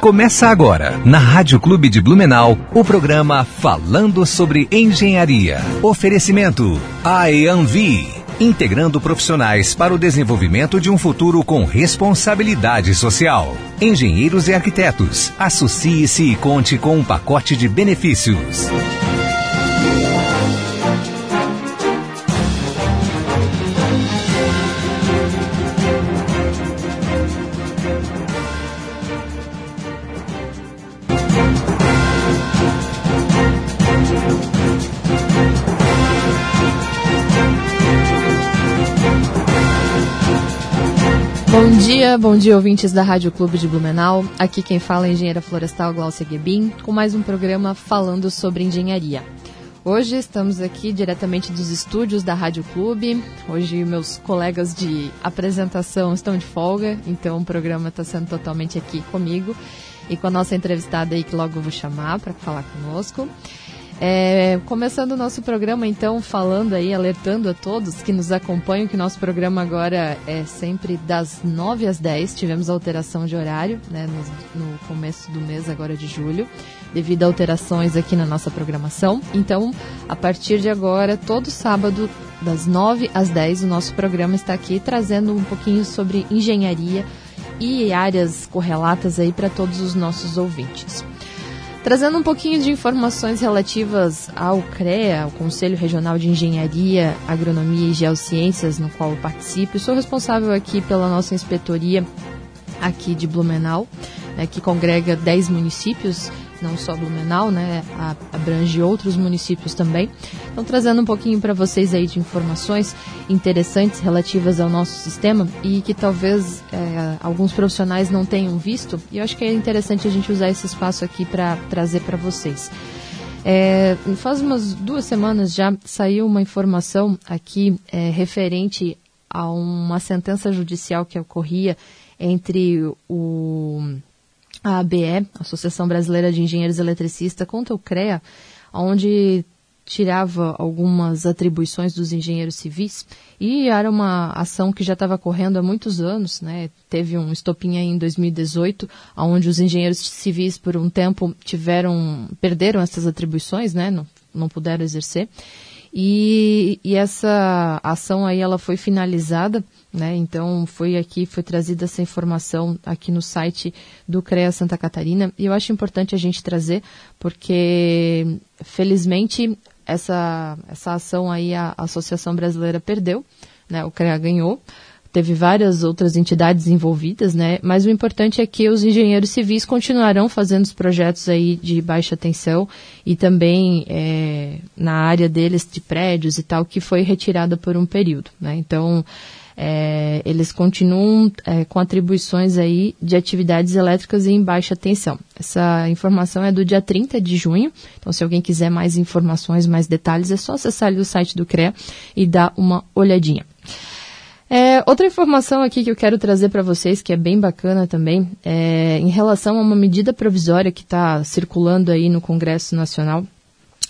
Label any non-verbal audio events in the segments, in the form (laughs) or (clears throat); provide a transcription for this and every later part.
Começa agora, na Rádio Clube de Blumenau, o programa Falando sobre Engenharia. Oferecimento IAMV, integrando profissionais para o desenvolvimento de um futuro com responsabilidade social. Engenheiros e arquitetos, associe-se e conte com um pacote de benefícios. Bom dia ouvintes da Rádio Clube de Blumenau. Aqui quem fala é a engenheira florestal Glaucia Gebin, com mais um programa falando sobre engenharia. Hoje estamos aqui diretamente dos estúdios da Rádio Clube. Hoje meus colegas de apresentação estão de folga, então o programa está sendo totalmente aqui comigo e com a nossa entrevistada aí que logo vou chamar para falar conosco. É, começando o nosso programa, então, falando aí, alertando a todos que nos acompanham, que nosso programa agora é sempre das 9 às 10. Tivemos alteração de horário, né, no, no começo do mês agora de julho, devido a alterações aqui na nossa programação. Então, a partir de agora, todo sábado, das 9 às 10, o nosso programa está aqui trazendo um pouquinho sobre engenharia e áreas correlatas aí para todos os nossos ouvintes. Trazendo um pouquinho de informações relativas ao CREA, o Conselho Regional de Engenharia, Agronomia e Geociências, no qual eu participo. Sou responsável aqui pela nossa inspetoria aqui de Blumenau, né, que congrega 10 municípios não só Blumenau, né, abrange outros municípios também. Então, trazendo um pouquinho para vocês aí de informações interessantes relativas ao nosso sistema e que talvez é, alguns profissionais não tenham visto. E eu acho que é interessante a gente usar esse espaço aqui para trazer para vocês. É, faz umas duas semanas já saiu uma informação aqui é, referente a uma sentença judicial que ocorria entre o a ABE, Associação Brasileira de Engenheiros Eletricistas, contra o CREA, onde tirava algumas atribuições dos engenheiros civis e era uma ação que já estava correndo há muitos anos, né? Teve um estopim aí em 2018, onde os engenheiros civis por um tempo tiveram perderam essas atribuições, né? Não, não puderam exercer. E, e essa ação aí ela foi finalizada né? Então foi aqui, foi trazida essa informação aqui no site do CREA Santa Catarina e eu acho importante a gente trazer porque felizmente essa, essa ação aí a Associação Brasileira perdeu, né? o CREA ganhou, teve várias outras entidades envolvidas, né? Mas o importante é que os engenheiros civis continuarão fazendo os projetos aí de baixa tensão e também é, na área deles de prédios e tal, que foi retirada por um período, né? Então, é, eles continuam é, com atribuições aí de atividades elétricas em baixa tensão. Essa informação é do dia 30 de junho, então se alguém quiser mais informações, mais detalhes, é só acessar o site do CREA e dar uma olhadinha. É, outra informação aqui que eu quero trazer para vocês, que é bem bacana também, é em relação a uma medida provisória que está circulando aí no Congresso Nacional,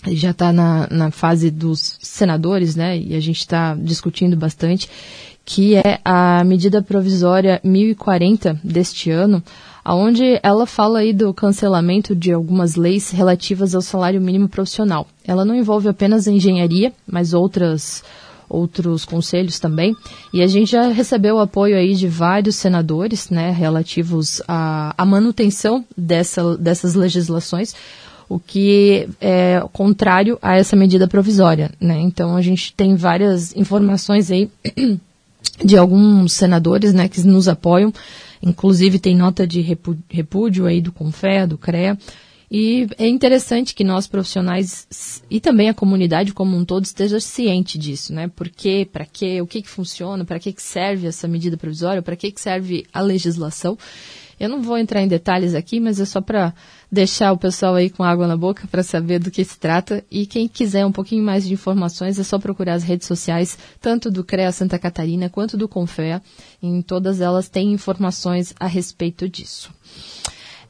já está na, na fase dos senadores, né? E a gente está discutindo bastante que é a medida provisória 1040 deste ano, onde ela fala aí do cancelamento de algumas leis relativas ao salário mínimo profissional. Ela não envolve apenas a engenharia, mas outras outros conselhos também. E a gente já recebeu o apoio aí de vários senadores, né, relativos à, à manutenção dessa, dessas legislações, o que é contrário a essa medida provisória, né. Então a gente tem várias informações aí (clears throat) de alguns senadores né, que nos apoiam, inclusive tem nota de repúdio aí do CONFE, do CREA, e é interessante que nós profissionais e também a comunidade como um todo esteja ciente disso, né? Por quê, para quê, o que, que funciona, para que, que serve essa medida provisória, para que, que serve a legislação. Eu não vou entrar em detalhes aqui, mas é só para deixar o pessoal aí com água na boca para saber do que se trata. E quem quiser um pouquinho mais de informações é só procurar as redes sociais, tanto do CREA Santa Catarina quanto do Confea. Em todas elas tem informações a respeito disso.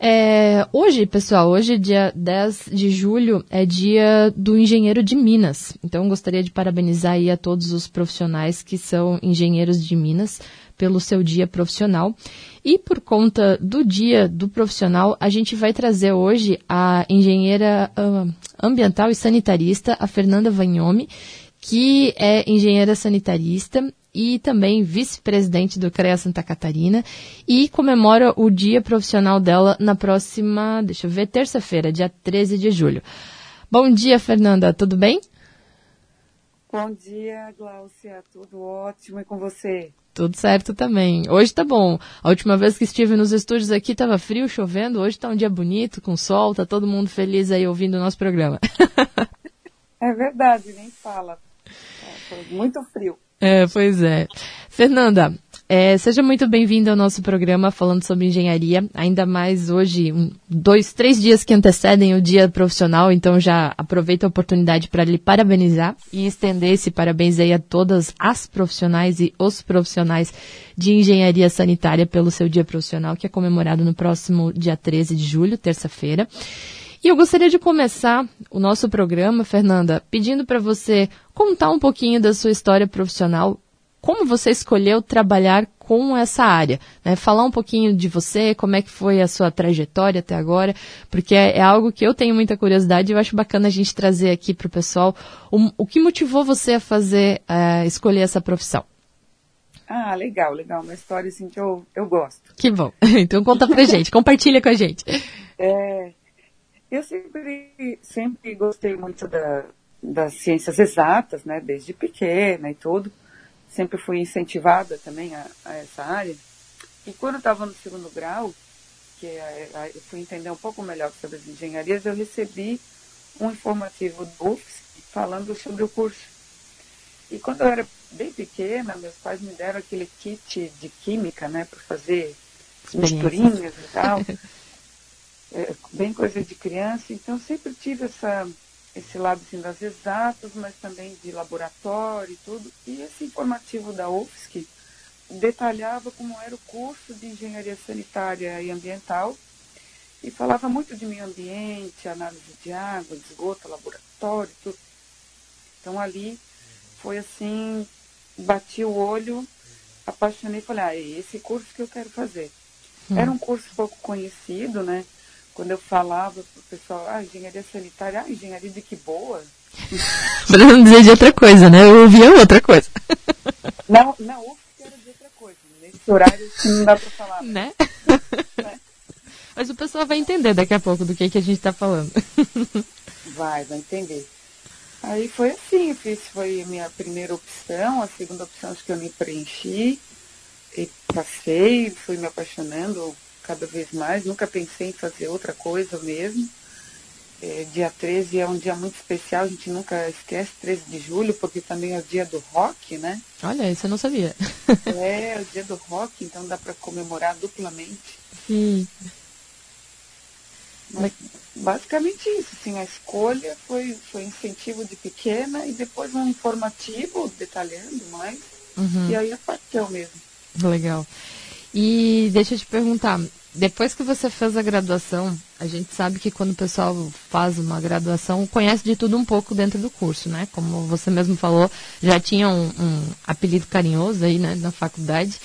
É, hoje, pessoal, hoje, dia 10 de julho, é dia do engenheiro de Minas. Então, gostaria de parabenizar aí a todos os profissionais que são engenheiros de Minas pelo seu dia profissional. E por conta do dia do profissional, a gente vai trazer hoje a engenheira uh, ambiental e sanitarista, a Fernanda Vanhome, que é engenheira sanitarista e também vice-presidente do CREA Santa Catarina e comemora o dia profissional dela na próxima, deixa eu ver, terça-feira, dia 13 de julho. Bom dia, Fernanda, tudo bem? Bom dia, Glaucia, tudo ótimo e com você? Tudo certo também. Hoje tá bom. A última vez que estive nos estúdios aqui estava frio, chovendo. Hoje tá um dia bonito, com sol, tá todo mundo feliz aí ouvindo o nosso programa. (laughs) é verdade, nem fala. É, muito frio. É, pois é. Fernanda, é, seja muito bem-vinda ao nosso programa falando sobre engenharia, ainda mais hoje, um, dois, três dias que antecedem o dia profissional, então já aproveito a oportunidade para lhe parabenizar e estender esse parabéns aí a todas as profissionais e os profissionais de engenharia sanitária pelo seu dia profissional, que é comemorado no próximo dia 13 de julho, terça-feira. E eu gostaria de começar o nosso programa, Fernanda, pedindo para você contar um pouquinho da sua história profissional, como você escolheu trabalhar com essa área, né? Falar um pouquinho de você, como é que foi a sua trajetória até agora, porque é, é algo que eu tenho muita curiosidade e eu acho bacana a gente trazer aqui para o pessoal o, o, que motivou você a fazer, uh, escolher essa profissão. Ah, legal, legal. Uma história assim que eu, eu gosto. Que bom. (laughs) Então conta pra gente, (laughs) compartilha com a gente. É, eu sempre, sempre gostei muito da, das ciências exatas, né, desde pequena e tudo. Sempre fui incentivada também a, a essa área. E quando eu estava no segundo grau, que é, eu fui entender um pouco melhor sobre as engenharias, eu recebi um informativo do UFSC falando sobre o curso. E quando eu era bem pequena, meus pais me deram aquele kit de química, né, para fazer misturinhas e tal. (laughs) é, bem coisa de criança, então sempre tive essa, esse lado assim, das exatas, mas também de laboratório e tudo. E esse informativo da UFSC detalhava como era o curso de engenharia sanitária e ambiental e falava muito de meio ambiente, análise de água, de esgoto, laboratório, tudo. Então ali foi assim, bati o olho, apaixonei e falei, ah, é esse curso que eu quero fazer. Hum. Era um curso pouco conhecido, né? Quando eu falava pro pessoal, ah, engenharia sanitária, ah, engenharia de que boa. (laughs) pra não dizer de outra coisa, né? Eu ouvia outra coisa. (laughs) Não, não, UFSC era de outra coisa. Nesse horário não dá pra falar. Né? né? (laughs) Mas o pessoal vai entender daqui a pouco do que, que a gente tá falando. Vai, vai entender. Aí foi assim, fiz, foi a minha primeira opção, a segunda opção acho que eu me preenchi e passei, fui me apaixonando cada vez mais, nunca pensei em fazer outra coisa mesmo. É, dia 13 é um dia muito especial, a gente nunca esquece, 13 de julho, porque também é o dia do rock, né? Olha, isso eu não sabia. é, é o dia do rock, então dá para comemorar duplamente. Sim. Mas, basicamente isso, assim, a escolha foi, foi incentivo de pequena e depois um informativo detalhando mais. Uhum. E aí apareceu mesmo. Legal. E deixa eu te perguntar, depois que você fez a graduação, a gente sabe que quando o pessoal faz uma graduação, conhece de tudo um pouco dentro do curso, né? Como você mesmo falou, já tinha um, um apelido carinhoso aí, né, na faculdade.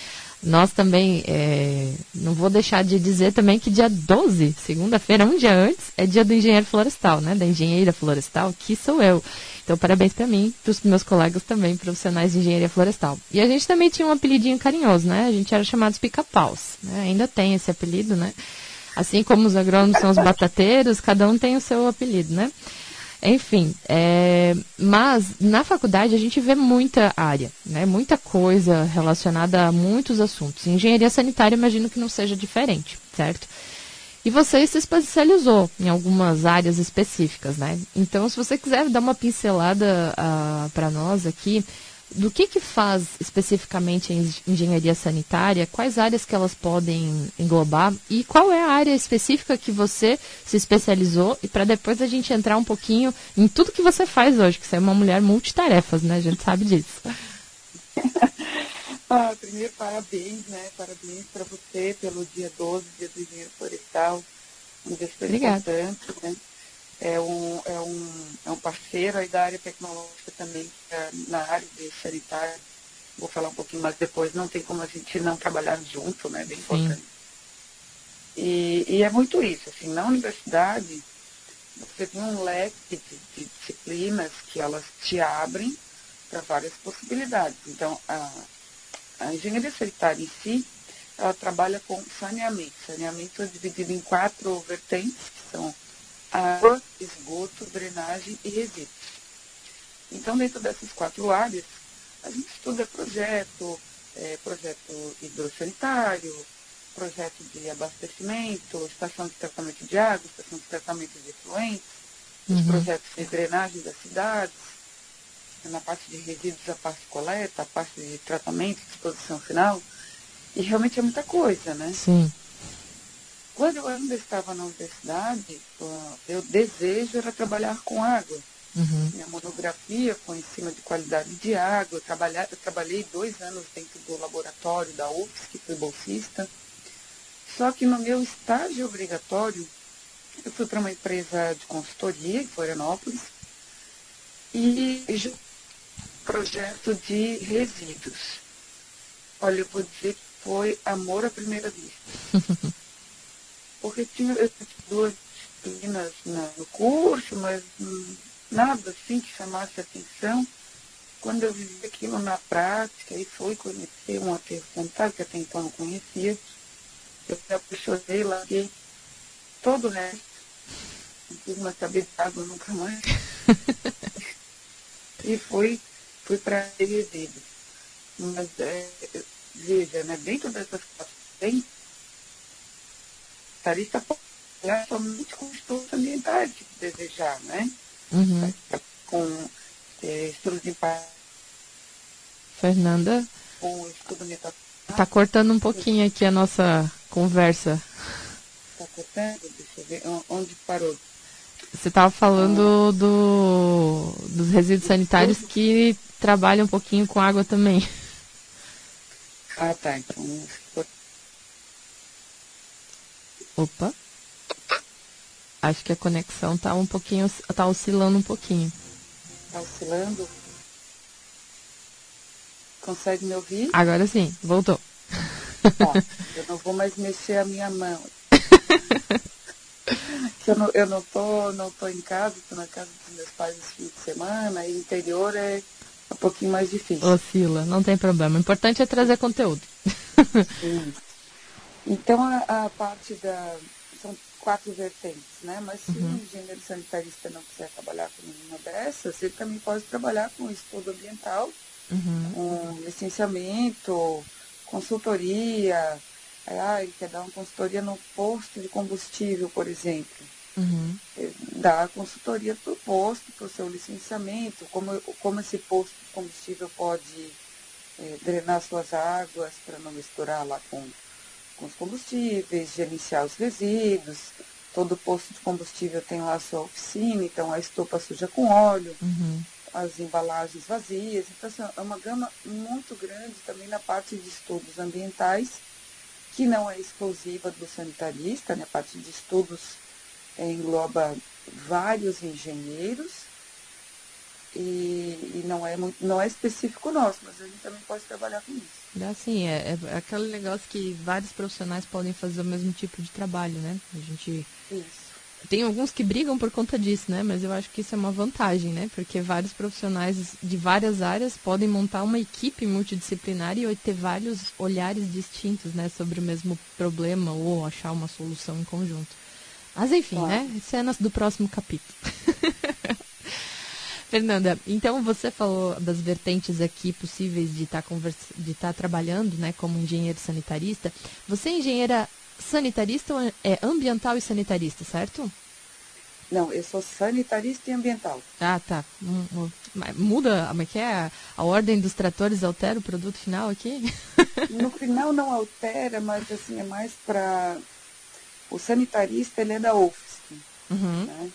Nós também, é, não vou deixar de dizer também que dia 12, segunda-feira, um dia antes, é dia do engenheiro florestal, né? Da engenheira florestal, que sou eu. Então, parabéns para mim, para os meus colegas também, profissionais de engenharia florestal. E a gente também tinha um apelidinho carinhoso, né? A gente era chamados pica-paus. Né? Ainda tem esse apelido, né? Assim como os agrônomos são os batateiros, cada um tem o seu apelido, né? Enfim, é, mas na faculdade a gente vê muita área, né? Muita coisa relacionada a muitos assuntos. Engenharia sanitária imagino que não seja diferente, certo? E você se especializou em algumas áreas específicas, né? Então, se você quiser dar uma pincelada uh, ah, para nós aqui, do que, que faz especificamente a engenharia sanitária, quais áreas que elas podem englobar e qual é a área específica que você se especializou e para depois a gente entrar um pouquinho em tudo que você faz hoje, que você é uma mulher multitarefas, né? A gente sabe disso. (laughs) Ah, primeiro, parabéns, né? Parabéns para você pelo dia 12, dia do engenheiro florestal. um beijo importante, né? É um, é, um, é um parceiro aí da área tecnológica também, é, na área de sanitário. Vou falar um pouquinho mais depois, não tem como a gente não trabalhar junto, né? Bem importante. E, e, é muito isso, assim, na universidade você tem um leque de, de disciplinas que elas te abrem para várias possibilidades. Então, a, a engenharia sanitária em si, ela trabalha com saneamento. Saneamento é dividido em quatro vertentes, que são água, esgoto, drenagem e resíduos. Então, dentro dessas quatro áreas, a gente estuda projeto, é, projeto hidrossanitário, projeto de abastecimento, estação de tratamento de água, estação de tratamento de efluentes, uhum. os projetos de drenagem das cidades, na parte de resíduos, a parte de coleta, a parte de tratamento, disposição final. E realmente é muita coisa, né? Sim. Quando eu ainda estava na universidade, meu desejo era trabalhar com água. Uhum. Minha monografia foi em cima de qualidade de água. Eu, trabalhei, eu trabalhei dois anos dentro do laboratório da UFS, que fui bolsista. Só que no meu estágio obrigatório, eu fui para uma empresa de consultoria em Florianópolis e projeto de resíduos. Olha, eu vou dizer que foi amor à primeira vista. (laughs) Porque tinha duas disciplinas no curso, mas nada assim que chamasse atenção. Quando eu vivi aquilo na prática e fui conhecer um aterro sanitário, que até então não conhecia, eu me apaixonei, larguei todo o resto. Não quis mais de água nunca mais. (laughs) e fui, fui para resíduos. Mas, é, veja, né, dentro dessas tem tarista trabalhar somente com estudos ambientais, que desejar, né? Uhum. Com é, estudos de impacto. Fernanda? Com estudo ambiental. Tá cortando um pouquinho aqui a nossa conversa. Tá cortando? Deixa eu ver. Onde parou? Você estava falando do, dos resíduos sanitários que trabalham um pouquinho com água também. Ah, tá. Então. Opa. Acho que a conexão tá um pouquinho, tá oscilando um pouquinho. Tá oscilando? Consegue me ouvir? Agora sim, voltou. Ó, (laughs) eu não vou mais mexer a minha mão. (laughs) eu não, eu não tô, não tô em casa, estou na casa dos meus pais esse fim de semana, e interior é um pouquinho mais difícil. Oscila, não tem problema. O importante é trazer conteúdo. Sim. Então a, a, parte da. São quatro vertentes, né? Mas se uhum. um engenheiro sanitarista não quiser trabalhar com nenhuma dessas, ele também pode trabalhar com estudo ambiental uhum. com licenciamento, consultoria. Ah, ele quer dar uma consultoria no posto de combustível, por exemplo. Uhum. Dá consultoria para o posto, para o seu licenciamento, como, como esse posto de combustível pode é, drenar suas águas para não misturar lá com, com os combustíveis, gerenciar os resíduos. Todo posto de combustível tem lá a sua oficina, então a estopa suja com óleo. Uhum as embalagens vazias. Então, assim, é uma gama muito grande também na parte de estudos ambientais, que não é exclusiva do sanitarista, né? a parte de estudos é, engloba vários engenheiros e, e, não, é muito, não é específico nosso, mas a gente também pode trabalhar com isso. É assim, é, é aquele negócio que vários profissionais podem fazer o mesmo tipo de trabalho, né? A gente isso tem alguns que brigam por conta disso, né? Mas eu acho que isso é uma vantagem, né? Porque vários profissionais de várias áreas podem montar uma equipe multidisciplinar e ter vários olhares distintos, né? Sobre o mesmo problema ou achar uma solução em conjunto. Mas enfim, claro. né? Cenas do próximo capítulo. (laughs) Fernanda, então você falou das vertentes aqui possíveis de estar tá de estar tá trabalhando, né, como engenheiro sanitarista. Você é engenheira sanitarista é ambiental e sanitarista, certo? Não, eu sou sanitarista e ambiental. Ah, tá. Hum, hum. Muda, como é que é? A ordem dos tratores altera o produto final aqui? (laughs) No final não altera, mas assim, é mais para... O sanitarista, ele é da UFSC. Uhum. Né?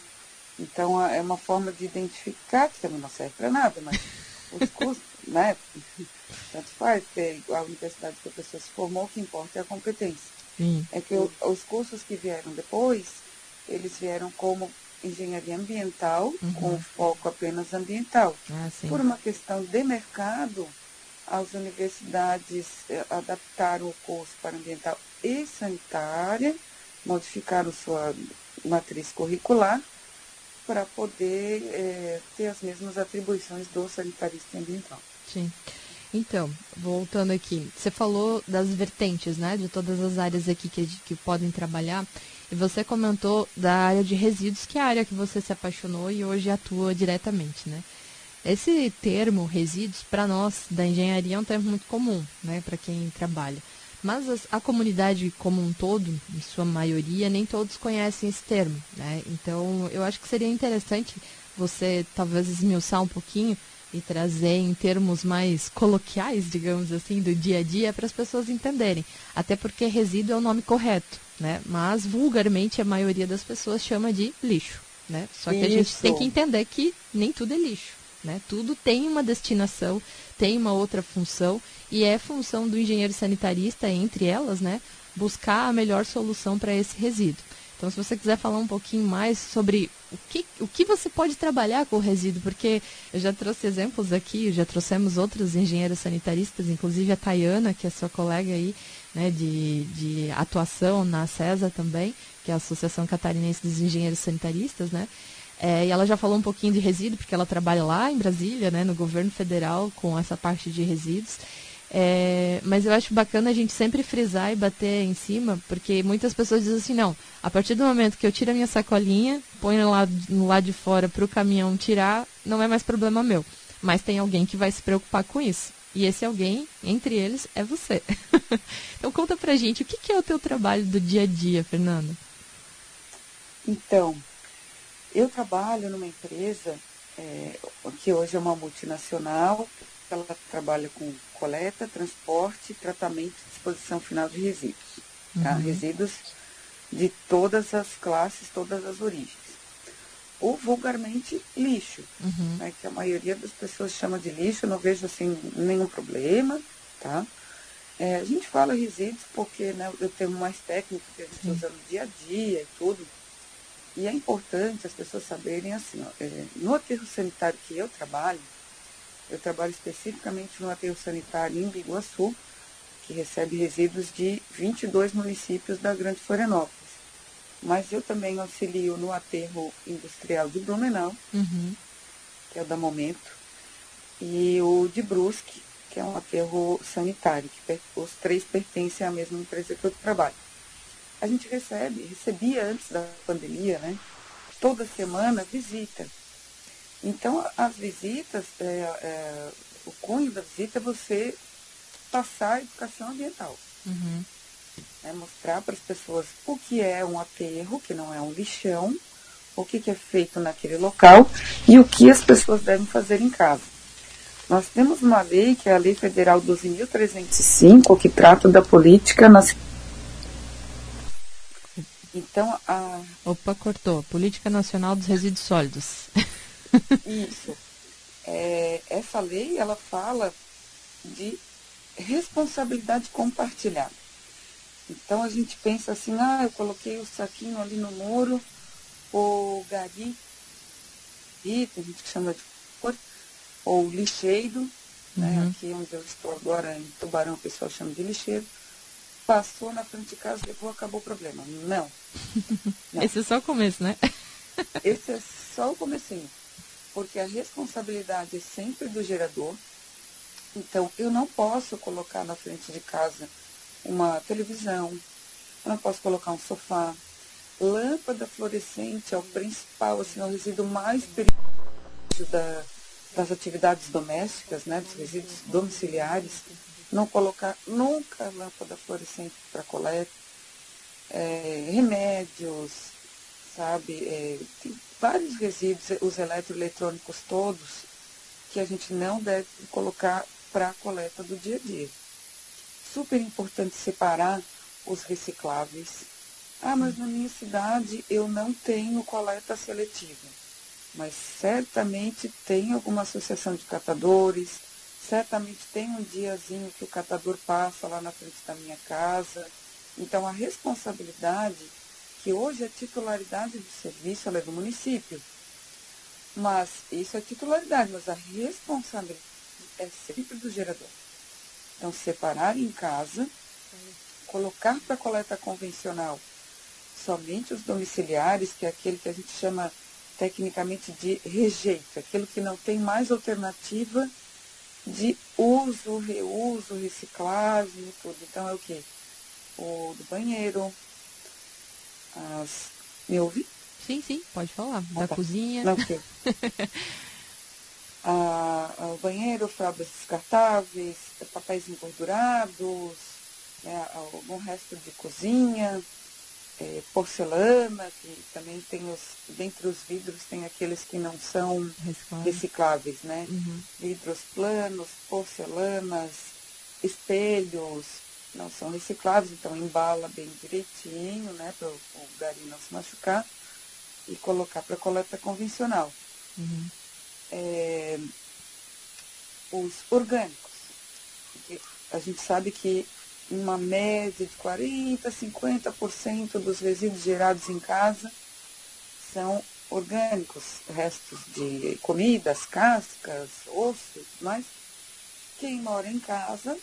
Então, é uma forma de identificar, que também não serve para nada, mas (laughs) os custos, né? Tanto faz, porque a universidade que a pessoa se formou, o que importa é a competência. Sim. É que o, os cursos que vieram depois, eles vieram como engenharia ambiental, uhum. com foco apenas ambiental. Ah, Por uma questão de mercado, as universidades eh, adaptaram o curso para ambiental e sanitária, modificaram sua matriz curricular para poder é, ter as mesmas atribuições do sanitarista ambiental. Sim. Então, voltando aqui, você falou das vertentes, né, de todas as áreas aqui que, que podem trabalhar, e você comentou da área de resíduos, que é a área que você se apaixonou e hoje atua diretamente, né? Esse termo, resíduos, para nós da engenharia é um termo muito comum, né, para quem trabalha. Mas as, a comunidade como um todo, em sua maioria, nem todos conhecem esse termo, né? Então, eu acho que seria interessante você talvez esmiuçar um pouquinho e trazer em termos mais coloquiais, digamos assim, do dia a dia para as pessoas entenderem. Até porque resíduo é o nome correto, né? Mas vulgarmente a maioria das pessoas chama de lixo, né? Só que Isso. a gente tem que entender que nem tudo é lixo. Né? Tudo tem uma destinação, tem uma outra função e é função do engenheiro sanitarista, entre elas, né, buscar a melhor solução para esse resíduo. Então, se você quiser falar um pouquinho mais sobre o que, o que você pode trabalhar com o resíduo, porque eu já trouxe exemplos aqui, já trouxemos outros engenheiros sanitaristas, inclusive a Tayana, que é sua colega aí, né, de, de atuação na CESA também, que é a Associação Catarinense dos Engenheiros Sanitaristas, né? É, e ela já falou um pouquinho de resíduo, porque ela trabalha lá em Brasília, né, no governo federal, com essa parte de resíduos. É, mas eu acho bacana a gente sempre frisar e bater em cima, porque muitas pessoas dizem assim, não, a partir do momento que eu tiro a minha sacolinha, ponho lá no lado de fora para o caminhão tirar, não é mais problema meu. Mas tem alguém que vai se preocupar com isso. E esse alguém, entre eles, é você. (laughs) então conta pra gente, o que, que é o teu trabalho do dia a dia, Fernanda? Então, eu trabalho numa empresa é, que hoje é uma multinacional, ela trabalha com coleta, transporte, tratamento e disposição final de resíduos. Tá? Uhum. Resíduos de todas as classes, todas as origens. Ou vulgarmente lixo, uhum. né, que a maioria das pessoas chama de lixo, eu não vejo assim nenhum problema, tá? É, a gente fala resíduos porque né, eu tenho mais técnico que a gente usa no dia a dia e tudo, e é importante as pessoas saberem assim, ó, é, no aterro sanitário que eu trabalho, eu trabalho especificamente no aterro sanitário em Biguaçu, que recebe resíduos de 22 municípios da Grande Florianópolis. Mas eu também auxilio no aterro industrial de Blumenau, uhum. que é o da Momento, e o de Brusque, que é um aterro sanitário, que os três pertencem à mesma empresa que eu trabalho a gente recebe, recebia antes da pandemia, né? Toda semana visita. Então, as visitas, é, é, o cunho da visita é você passar a educação ambiental. Uhum. É mostrar para as pessoas o que é um aterro, que não é um lixão, o que, que é feito naquele local e o que as pessoas devem fazer em casa. Nós temos uma lei, que é a Lei Federal 12.305, que trata da política nacional então, a. Opa, cortou. Política Nacional dos Resíduos Sólidos. (laughs) Isso. É, essa lei, ela fala de responsabilidade compartilhada. Então, a gente pensa assim, ah, eu coloquei o saquinho ali no muro, o gari, tem gente que chama de cor, ou lixeiro, né? uhum. né? aqui onde eu estou agora, em Tubarão, o pessoal chama de lixeiro passou na frente de casa, levou, acabou o problema. Não. (laughs) Não. Esse é só o começo, né? Esse é só o comecinho. Porque a responsabilidade é sempre do gerador. Então, eu não posso colocar na frente de casa uma televisão, eu não posso colocar um sofá. Lâmpada fluorescente é o principal, assim, é o resíduo mais perigoso da, das atividades domésticas, né, dos resíduos domiciliares não colocar nunca lâmpada fluorescente para coleta, é, remédios, sabe? É, vários resíduos, os eletroeletrônicos todos, que a gente não deve colocar para a coleta do dia a dia. Super importante separar os recicláveis. Ah, mas na minha cidade eu não tenho coleta seletiva. Mas certamente tem alguma associação de catadores, certamente tem um diazinho que o catador passa lá na frente da minha casa. Então a responsabilidade que hoje a titularidade do serviço é do município. Mas isso é titularidade, mas a responsabilidade é sempre do gerador. Então, separar em casa, colocar para coleta convencional somente os domiciliares, que é aquele que a gente chama tecnicamente de rejeito, aquilo que não tem mais alternativa de uso, reuso, reciclagem e tudo. Então é o que? O do banheiro, as. Me ouve? Sim, sim, pode falar. Ah, da tá. cozinha. Não, okay. (laughs) ah, o banheiro, fraldas descartáveis, papéis engordurados, né, algum resto de cozinha, é, porcelana, que também tem os, dentre os vidros tem aqueles que não são recicláveis, né? Uhum. Vidros planos, porcelanas, espelhos, não são recicláveis, então embala bem direitinho, né? Para o gari não se machucar e colocar para coleta convencional. Uhum. É, os orgânicos. A gente sabe que uma média de 40%, 50% dos resíduos gerados em casa são orgânicos, restos de comidas, cascas, ossos, mas quem mora em casa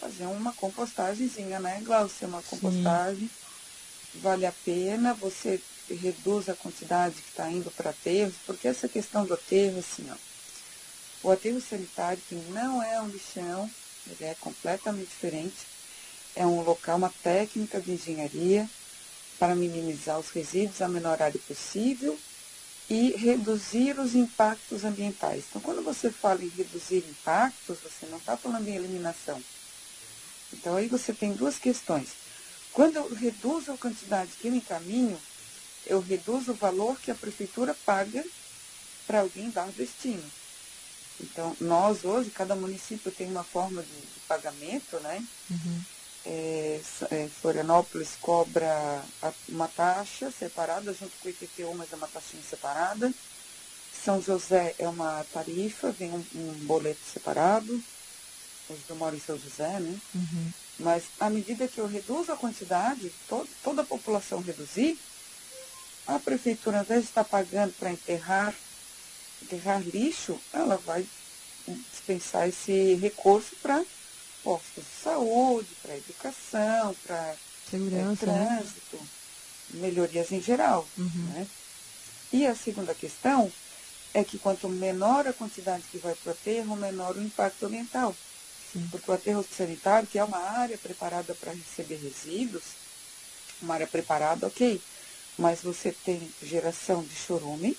fazer uma compostagemzinha, né, Glaucia? Uma compostagem Sim. vale a pena, você reduz a quantidade que está indo para aterros, porque essa questão do aterro, assim, ó, o aterro sanitário, que não é um lixão, ele é completamente diferente. É um local, uma técnica de engenharia para minimizar os resíduos a menor área possível e reduzir os impactos ambientais. Então, quando você fala em reduzir impactos, você não está falando em eliminação. Então, aí você tem duas questões. Quando eu reduzo a quantidade que eu encaminho, eu reduzo o valor que a prefeitura paga para alguém dar destino. Então, nós hoje, cada município tem uma forma de, de pagamento, né? Uhum. É, é, Florianópolis cobra uma taxa separada junto com o IPTU, mas é uma taxinha separada. São José é uma tarifa, vem um, um boleto separado. Hoje eu moro em São José, né? Uhum. Mas à medida que eu reduzo a quantidade, to toda a população reduzir, a prefeitura, ao invés de estar pagando para enterrar enterrar lixo, ela vai dispensar esse recurso para postos de saúde, para educação, para segurança, é, trânsito, né? melhorias em geral. Uhum. Né? E a segunda questão é que quanto menor a quantidade que vai para o aterro, menor o impacto ambiental. Sim. Porque o aterro sanitário, que é uma área preparada para receber resíduos, uma área preparada, ok, mas você tem geração de chorume,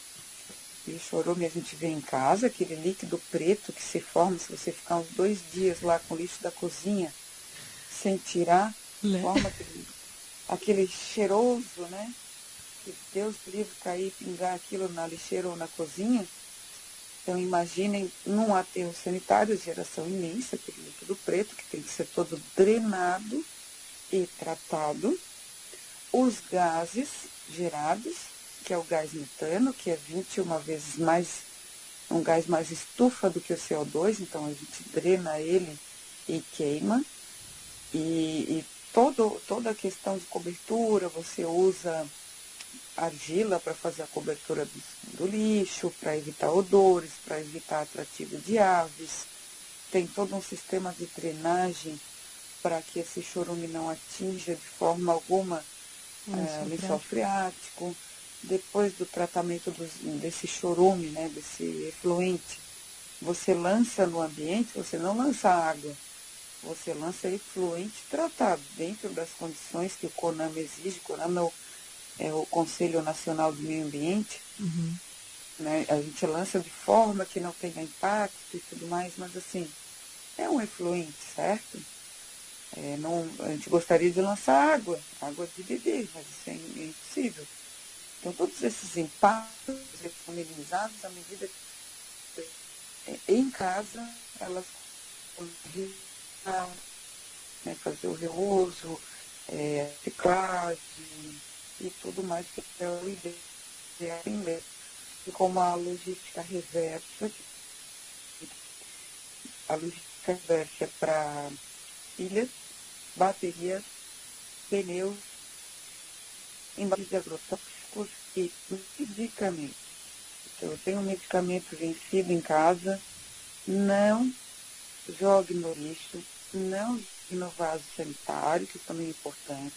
e o chorume a gente vê em casa, aquele líquido preto que se forma se você ficar uns dois dias lá com o lixo da cozinha, sem tirar, né? forma aquele, aquele cheiroso, né? Que Deus livre cair e pingar aquilo na lixeira ou na cozinha. Então imaginem num aterro sanitário, geração imensa, aquele líquido preto que tem que ser todo drenado e tratado. Os gases gerados que é o gás metano, que é 21 vezes mais, um gás mais estufa do que o CO2, então a gente drena ele e queima. E, e todo, toda a questão de cobertura, você usa argila para fazer a cobertura do, do lixo, para evitar odores, para evitar atrativo de aves. Tem todo um sistema de drenagem para que esse chorume não atinja de forma alguma é, lençol freático depois do tratamento dos, desse chorume, né, desse efluente, você lança no ambiente, você não lança água, você lança efluente tratado dentro das condições que o CONAM exige. O CONAM é o, é o Conselho Nacional do Meio Ambiente. Uhum. Né, a gente lança de forma que não tenha impacto e tudo mais, mas assim, é um efluente, certo? É, não, a gente gostaria de lançar água, água de beber, mas isso é impossível. Então, todos esses impactos são minimizados à medida que é, em casa elas né, fazer o reuso, é, reciclagem e tudo mais que é o ideia e como a logística reversa, a logística reversa para pilhas, baterias, pneus de agrotóxicos e medicamentos. Então, eu tenho um medicamento vencido em casa, não jogue no lixo, não jogue no vaso sanitário, que também é importante.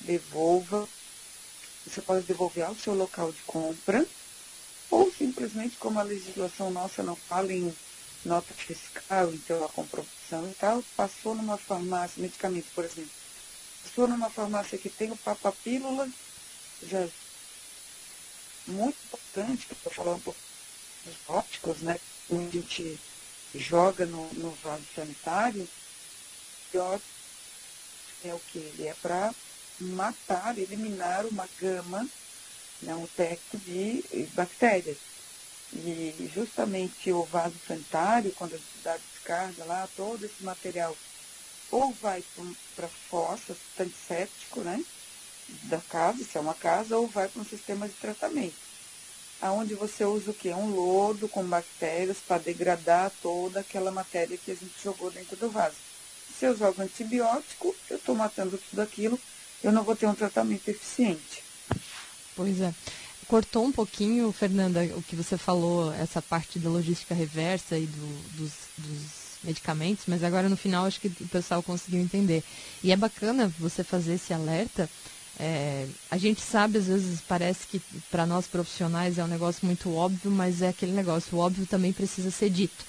Devolva. Você pode devolver ao seu local de compra, ou simplesmente, como a legislação nossa não fala em nota fiscal, então a comprovação e tal, passou numa farmácia, medicamento, por exemplo, passou numa farmácia que tem o papapílula, já muito importante, que falando um pouco dos ópticos, né? A gente joga no, no vaso sanitário, é o que? Ele é para matar, eliminar uma gama, né, um teto de bactérias. E justamente o vaso sanitário, quando dá descarga lá, todo esse material ou vai para fossa, antisséptico, né? Da casa, se é uma casa, ou vai para um sistema de tratamento. Aonde você usa o quê? Um lodo com bactérias para degradar toda aquela matéria que a gente jogou dentro do vaso. Se eu jogo antibiótico, eu estou matando tudo aquilo, eu não vou ter um tratamento eficiente. Pois é. Cortou um pouquinho, Fernanda, o que você falou, essa parte da logística reversa e do, dos, dos medicamentos, mas agora no final acho que o pessoal conseguiu entender. E é bacana você fazer esse alerta. É, a gente sabe, às vezes parece que para nós profissionais é um negócio muito óbvio, mas é aquele negócio, o óbvio também precisa ser dito.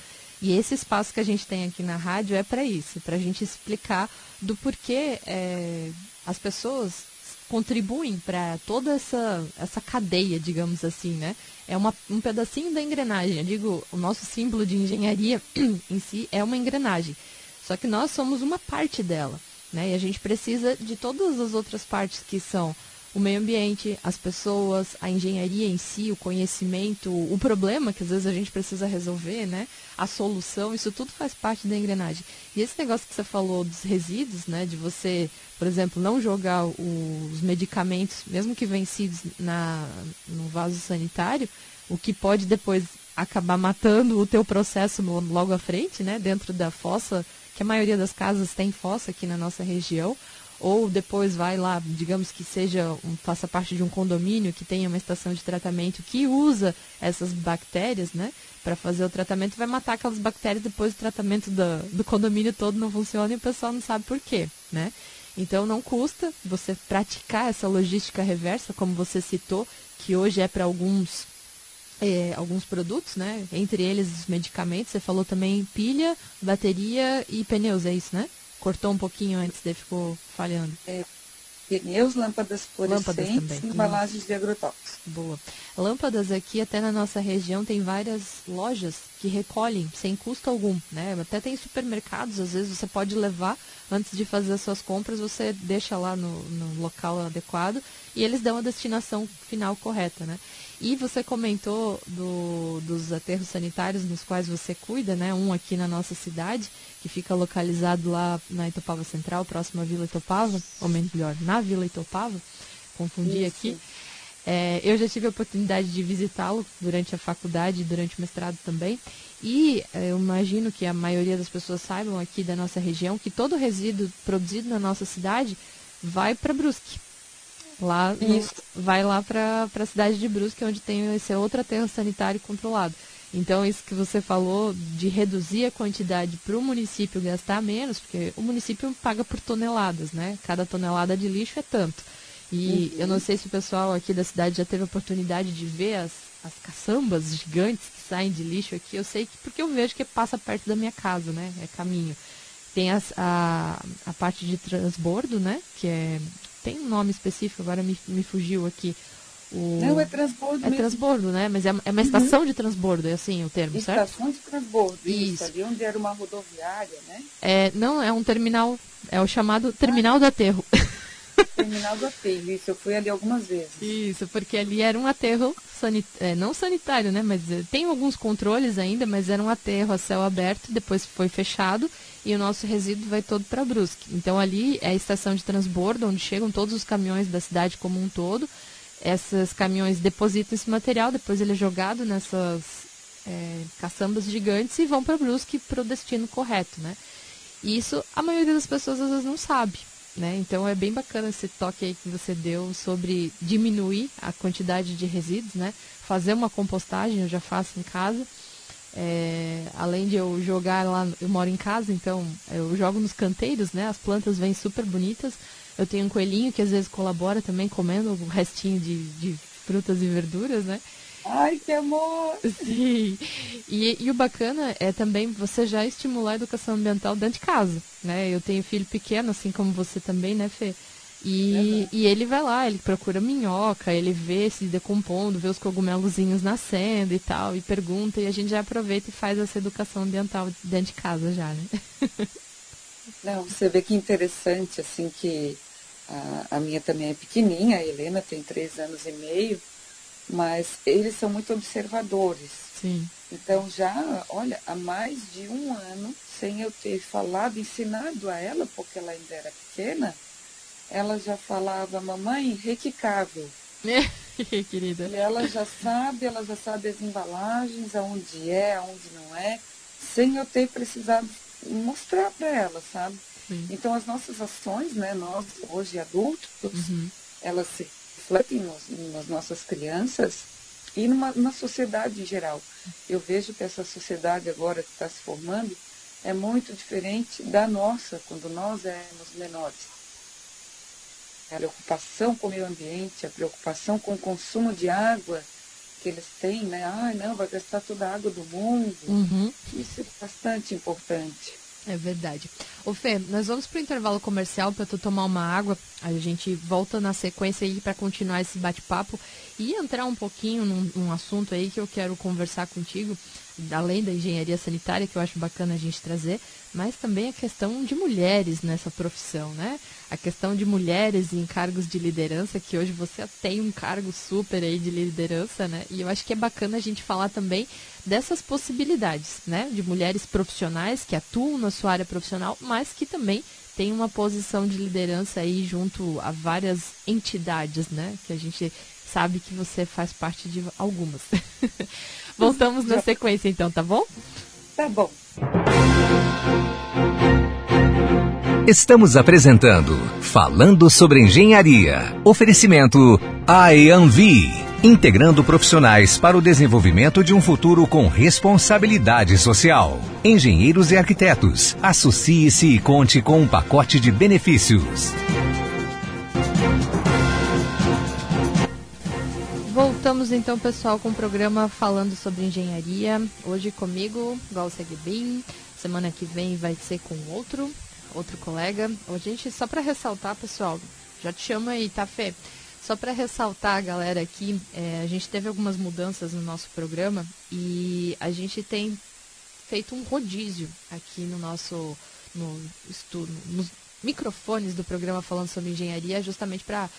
E esse espaço que a gente tem aqui na rádio é para isso, para a gente explicar do porquê é, as pessoas contribuem para toda essa, essa cadeia, digamos assim, né? É uma, um pedacinho da engrenagem. Eu digo, o nosso símbolo de engenharia (clears throat) em si é uma engrenagem. Só que nós somos uma parte dela, né? E a gente precisa de todas as outras partes que são o meio ambiente, as pessoas, a engenharia em si, o conhecimento, o problema que às vezes a gente precisa resolver, né? A solução, isso tudo faz parte da engrenagem. E esse negócio que você falou dos resíduos, né? De você, por exemplo, não jogar os medicamentos, mesmo que vencidos na, no vaso sanitário, o que pode depois acabar matando o teu processo logo à frente, né? Dentro da fossa, que a maioria das casas tem fossa aqui na nossa região ou depois vai lá, digamos que seja, um, faça parte de um condomínio que tenha uma estação de tratamento que usa essas bactérias, né, para fazer o tratamento, vai matar aquelas bactérias, depois o tratamento do, do condomínio todo não funciona e o pessoal não sabe por quê, né. Então não custa você praticar essa logística reversa, como você citou, que hoje é para alguns é, alguns produtos, né? Entre eles os medicamentos. Você falou também pilha, bateria e pneus, é isso, né? Cortou um pouquinho antes, daí ficou falhando. É, pneus, lâmpadas fluorescentes e embalagens de agrotóxicos. Boa. Lâmpadas aqui, até na nossa região, tem várias lojas que recolhem sem custo algum, né? Até tem supermercados, às vezes você pode levar, antes de fazer as suas compras, você deixa lá no, no local adequado e eles dão a destinação final correta, né? E você comentou do, dos aterros sanitários nos quais você cuida, né? Um aqui na nossa cidade, que fica localizado lá na Itopava Central, próximo à Vila Itopava, ou melhor, na Vila Itopava, confundi Isso. aqui. É, eu já tive a oportunidade de visitá-lo durante a faculdade e durante o mestrado também. E é, eu imagino que a maioria das pessoas saibam aqui da nossa região que todo resíduo produzido na nossa cidade vai para Brusque. Lá no, vai lá para a cidade de Brusque, onde tem esse outro aterro sanitário controlado. Então, isso que você falou de reduzir a quantidade para o município gastar menos, porque o município paga por toneladas, né? Cada tonelada de lixo é tanto. E uhum. eu não sei se o pessoal aqui da cidade já teve a oportunidade de ver as, as caçambas gigantes que saem de lixo aqui. Eu sei que porque eu vejo que passa perto da minha casa, né? É caminho. Tem as, a, a parte de transbordo, né? Que é tem um nome específico, agora me, me fugiu aqui. O... Não, é transbordo É mesmo. transbordo, né? Mas é, é uma estação uhum. de transbordo, é assim o termo, estação certo? Estação de transbordo, isso. isso. Ali onde era uma rodoviária, né? É, não, é um terminal, é o chamado terminal ah. do aterro. (laughs) Terminal do aterro, isso, eu fui ali algumas vezes. Isso, porque ali era um aterro, sanit... É, não sanitário, né? Mas é, tem alguns controles ainda, mas era um aterro a céu aberto, depois foi fechado e o nosso resíduo vai todo para Brusque. Então ali é a estação de transbordo, onde chegam todos os caminhões da cidade como um todo. Esses caminhões depositam esse material, depois ele é jogado nessas é, caçambas gigantes e vão para Brusque para o destino correto, né? E isso a maioria das pessoas às vezes não sabe. né? Então é bem bacana esse toque aí que você deu sobre diminuir a quantidade de resíduos, né? Fazer uma compostagem, eu já faço em casa. É, além de eu jogar lá, eu moro em casa, então eu jogo nos canteiros, né? As plantas vêm super bonitas. Eu tenho um coelhinho que às vezes colabora também comendo o restinho de, de frutas e verduras, né? Ai, que amor! Sim. E, e, o bacana é também você já estimular a educação ambiental dentro de casa, né? Eu tenho filho pequeno, assim como você também, né, Fê? E, e ele vai lá, ele procura minhoca, ele vê se decompondo, vê os cogumelozinhos nascendo e tal, e pergunta, e a gente já aproveita e faz essa educação ambiental dentro de casa já, né? (laughs) Não, você vê que interessante, assim, que a, a minha também é pequenininha, a Helena tem três anos e meio, mas eles são muito observadores. Sim. Então já, olha, há mais de um ano, sem eu ter falado, ensinado a ela, porque ela ainda era pequena, ela já falava, mamãe, requicável. (laughs) Querida. E ela já sabe, ela já sabe as embalagens, aonde é, aonde não é, sem eu ter precisado mostrar para ela, sabe? Sim. Então as nossas ações, né, nós hoje adultos, uhum. elas se refletem nos, nas nossas crianças e numa, na sociedade em geral. Eu vejo que essa sociedade agora que está se formando é muito diferente da nossa, quando nós éramos menores. A preocupação com o meio ambiente, a preocupação com o consumo de água que eles têm, né? Ah, não, vai gastar toda a água do mundo. Uhum. Isso é bastante importante. É verdade. Ô Fê, nós vamos para o intervalo comercial para tu tomar uma água. A gente volta na sequência aí para continuar esse bate-papo e entrar um pouquinho num, num, assunto aí que eu quero conversar contigo, além da engenharia sanitária, que eu acho bacana a gente trazer, mas também a questão de mulheres nessa profissão, né? A questão de mulheres em cargos de liderança, que hoje você tem um cargo super aí de liderança, né? E eu acho que é bacana a gente falar também dessas possibilidades, né? De mulheres profissionais que atuam na sua área profissional, mas que também têm uma posição de liderança aí junto a várias entidades, né? Que a gente sabe que você faz parte de algumas. (laughs) Voltamos na sequência então, tá bom? Tá bom. Estamos apresentando Falando sobre Engenharia. Oferecimento IAMV, integrando profissionais para o desenvolvimento de um futuro com responsabilidade social. Engenheiros e arquitetos, associe-se e conte com um pacote de benefícios. Voltamos então, pessoal, com o programa falando sobre engenharia. Hoje comigo, Galcia Guebin. Semana que vem vai ser com outro outro colega. A gente, só para ressaltar, pessoal, já te chamo aí, tá, Fê? Só para ressaltar, galera, aqui, é, a gente teve algumas mudanças no nosso programa e a gente tem feito um rodízio aqui no nosso no estudo, nos microfones do programa falando sobre engenharia, justamente para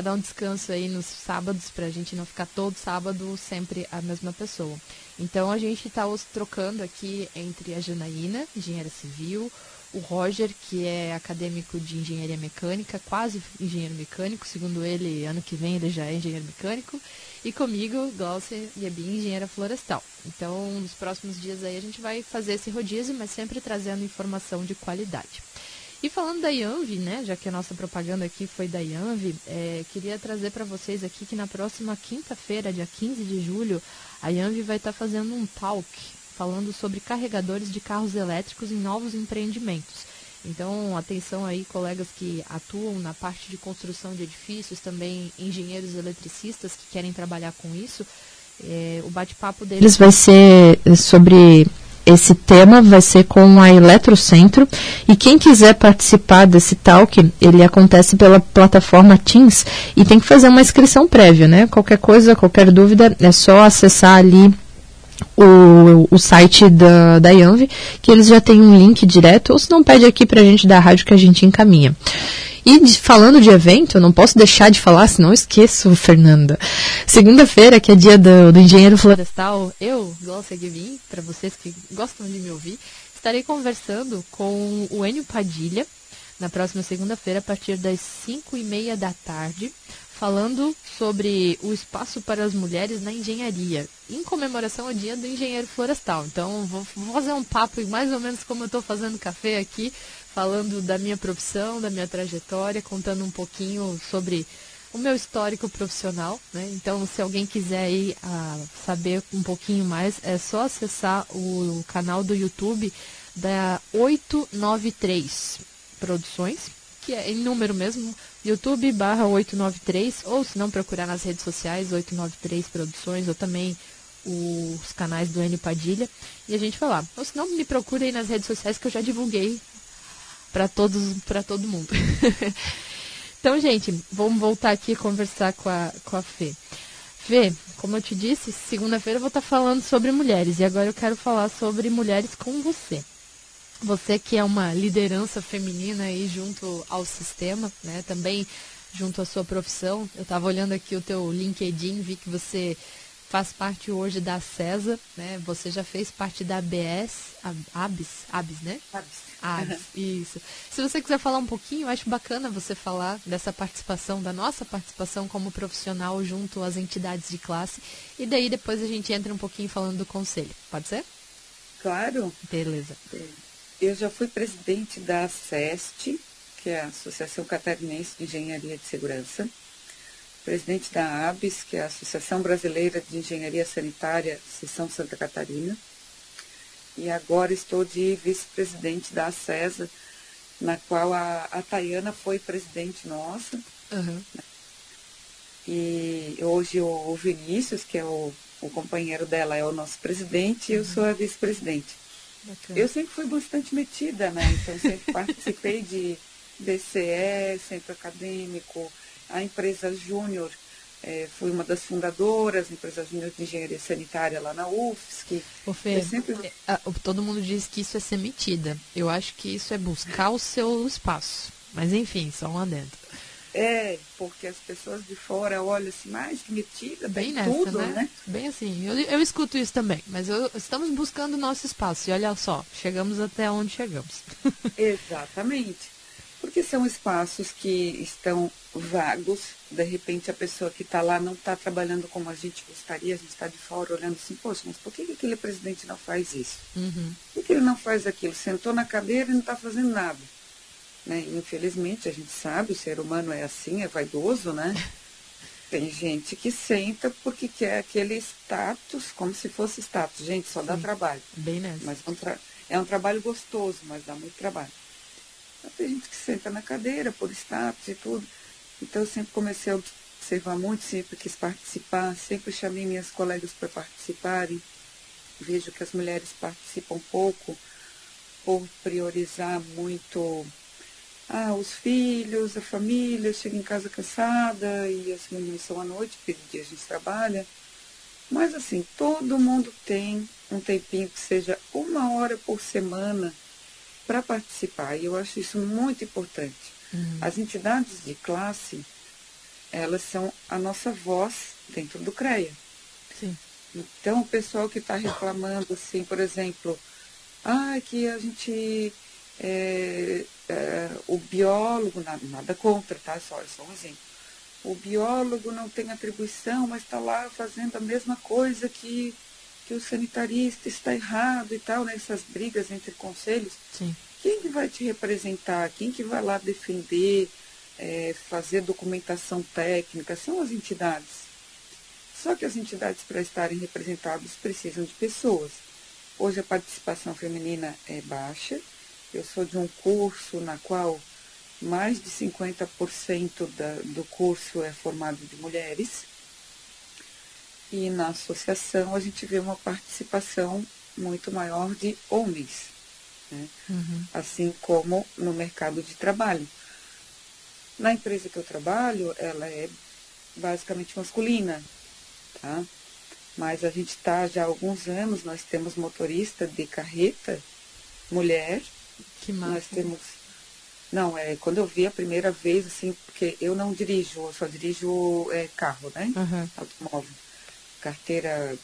dar um descanso aí nos sábados, para a gente não ficar todo sábado sempre a mesma pessoa. Então a gente está trocando aqui entre a Janaína, engenheira civil, o Roger, que é acadêmico de engenharia mecânica, quase engenheiro mecânico, segundo ele, ano que vem ele já é engenheiro mecânico, e comigo, Glaucia Yebin, engenheira florestal. Então, nos próximos dias aí a gente vai fazer esse rodízio, mas sempre trazendo informação de qualidade. E falando da Yanvi, né, já que a nossa propaganda aqui foi da Yanvi, é, queria trazer para vocês aqui que na próxima quinta-feira, dia 15 de julho, a Yanvi vai estar tá fazendo um talk falando sobre carregadores de carros elétricos em novos empreendimentos. Então, atenção aí, colegas que atuam na parte de construção de edifícios, também engenheiros eletricistas que querem trabalhar com isso. É, o bate-papo deles vai ser sobre esse tema, vai ser com a Eletrocentro. E quem quiser participar desse talk, ele acontece pela plataforma Teams e tem que fazer uma inscrição prévia, né? Qualquer coisa, qualquer dúvida, é só acessar ali o, o site da, da Yanvi, que eles já têm um link direto, ou se não pede aqui pra gente da rádio que a gente encaminha. E de, falando de evento, eu não posso deixar de falar, senão eu esqueço, Fernanda. Segunda-feira, que é dia do, do engenheiro florestal, eu, Glaucia Guevin, para vocês que gostam de me ouvir, estarei conversando com o Enio Padilha, na próxima segunda-feira, a partir das 5 e meia da tarde, falando sobre o espaço para as mulheres na engenharia, em comemoração ao Dia do Engenheiro Florestal. Então, vou, fazer um papo mais ou menos como eu estou fazendo café aqui, falando da minha profissão, da minha trajetória, contando um pouquinho sobre o meu histórico profissional. Né? Então, se alguém quiser aí, uh, saber um pouquinho mais, é só acessar o canal do YouTube da 893 Produções, que é em número mesmo, YouTube barra 893, ou se não procurar nas redes sociais, 893 Produções, ou também os canais do N Padilha, e a gente vai lá. Ou se não, me procure aí nas redes sociais que eu já divulguei para todos, para todo mundo. (laughs) então, gente, vamos voltar aqui conversar com a, com a Fê. Fê, como eu te disse, segunda-feira eu vou estar falando sobre mulheres, e agora eu quero falar sobre mulheres com você. Você que é uma liderança feminina aí junto ao sistema, né? Também junto à sua profissão. Eu estava olhando aqui o teu LinkedIn, vi que você faz parte hoje da CESA, né? Você já fez parte da ABS, ABS, ABS, né? ABS. ABS, isso. Se você quiser falar um pouquinho, eu acho bacana você falar dessa participação, da nossa participação como profissional junto às entidades de classe. E daí depois a gente entra um pouquinho falando do conselho. Pode ser? Claro. Beleza. Eu já fui presidente da SEST, que é a Associação Catarinense de Engenharia de Segurança, presidente da ABS, que é a Associação Brasileira de Engenharia Sanitária, Seção Santa Catarina, e agora estou de vice-presidente da ACESA, na qual a, a Tayana foi presidente nossa. Uhum. E hoje o, o, Vinícius, que é o, o companheiro dela, é o nosso presidente, e eu sou a vice-presidente. Bacana. Eu sempre fui bastante metida, né? Então sempre (laughs) participei de DCE, centro acadêmico, a empresa Júnior, é, fui uma das fundadoras, empresa Júnior de Engenharia Sanitária lá na UFSC. Ô Fê, sempre... É, todo mundo diz que isso é ser metida. Eu acho que isso é buscar o seu espaço. Mas enfim, só um adentro. É, porque as pessoas de fora olham assim, mais que metida, bem nessa, tudo, né? né? Bem assim, eu, eu escuto isso também, mas eu, estamos buscando o nosso espaço. E olha só, chegamos até onde chegamos. Exatamente. Porque são espaços que estão vagos, de repente a pessoa que está lá não está trabalhando como a gente gostaria, a gente está de fora olhando assim, poxa, mas por que, que aquele presidente não faz isso? Uhum. Por que ele não faz aquilo? Sentou na cadeira e não está fazendo nada. Né? Infelizmente, a gente sabe, o ser humano é assim, é vaidoso, né? (laughs) Tem gente que senta porque quer aquele status, como se fosse status. Gente, só dá Sim, trabalho. Bem nessa. Mas é um, é um trabalho gostoso, mas dá muito trabalho. Tem gente que senta na cadeira por status e tudo. Então eu sempre comecei a observar muito, sempre quis participar, sempre chamei minhas colegas para participarem. Vejo que as mulheres participam pouco por priorizar muito ah, os filhos, a família, chega em casa cansada e as meninas são à noite, porque dia a gente trabalha. Mas assim, todo mundo tem um tempinho que seja uma hora por semana para participar. E eu acho isso muito importante. Uhum. As entidades de classe, elas são a nossa voz dentro do CREA. Sim. Então, o pessoal que está reclamando, assim, por exemplo, ah, que a gente é, é, o biólogo, nada, nada contra, tá? Só, é só um exemplo. O biólogo não tem atribuição, mas está lá fazendo a mesma coisa que, que o sanitarista está errado e tal, nessas né? brigas entre conselhos. Sim. Quem que vai te representar? Quem que vai lá defender, é, fazer documentação técnica? São as entidades. Só que as entidades, para estarem representadas, precisam de pessoas. Hoje a participação feminina é baixa, eu sou de um curso na qual mais de 50% da, do curso é formado de mulheres. E na associação a gente vê uma participação muito maior de homens, né? uhum. assim como no mercado de trabalho. Na empresa que eu trabalho, ela é basicamente masculina, tá? Mas a gente está já há alguns anos, nós temos motorista de carreta, mulher, que massa. Nós temos. Não, é quando eu vi a primeira vez, assim, porque eu não dirijo, eu só dirijo é, carro, né? Uhum. Automóvel. Carteira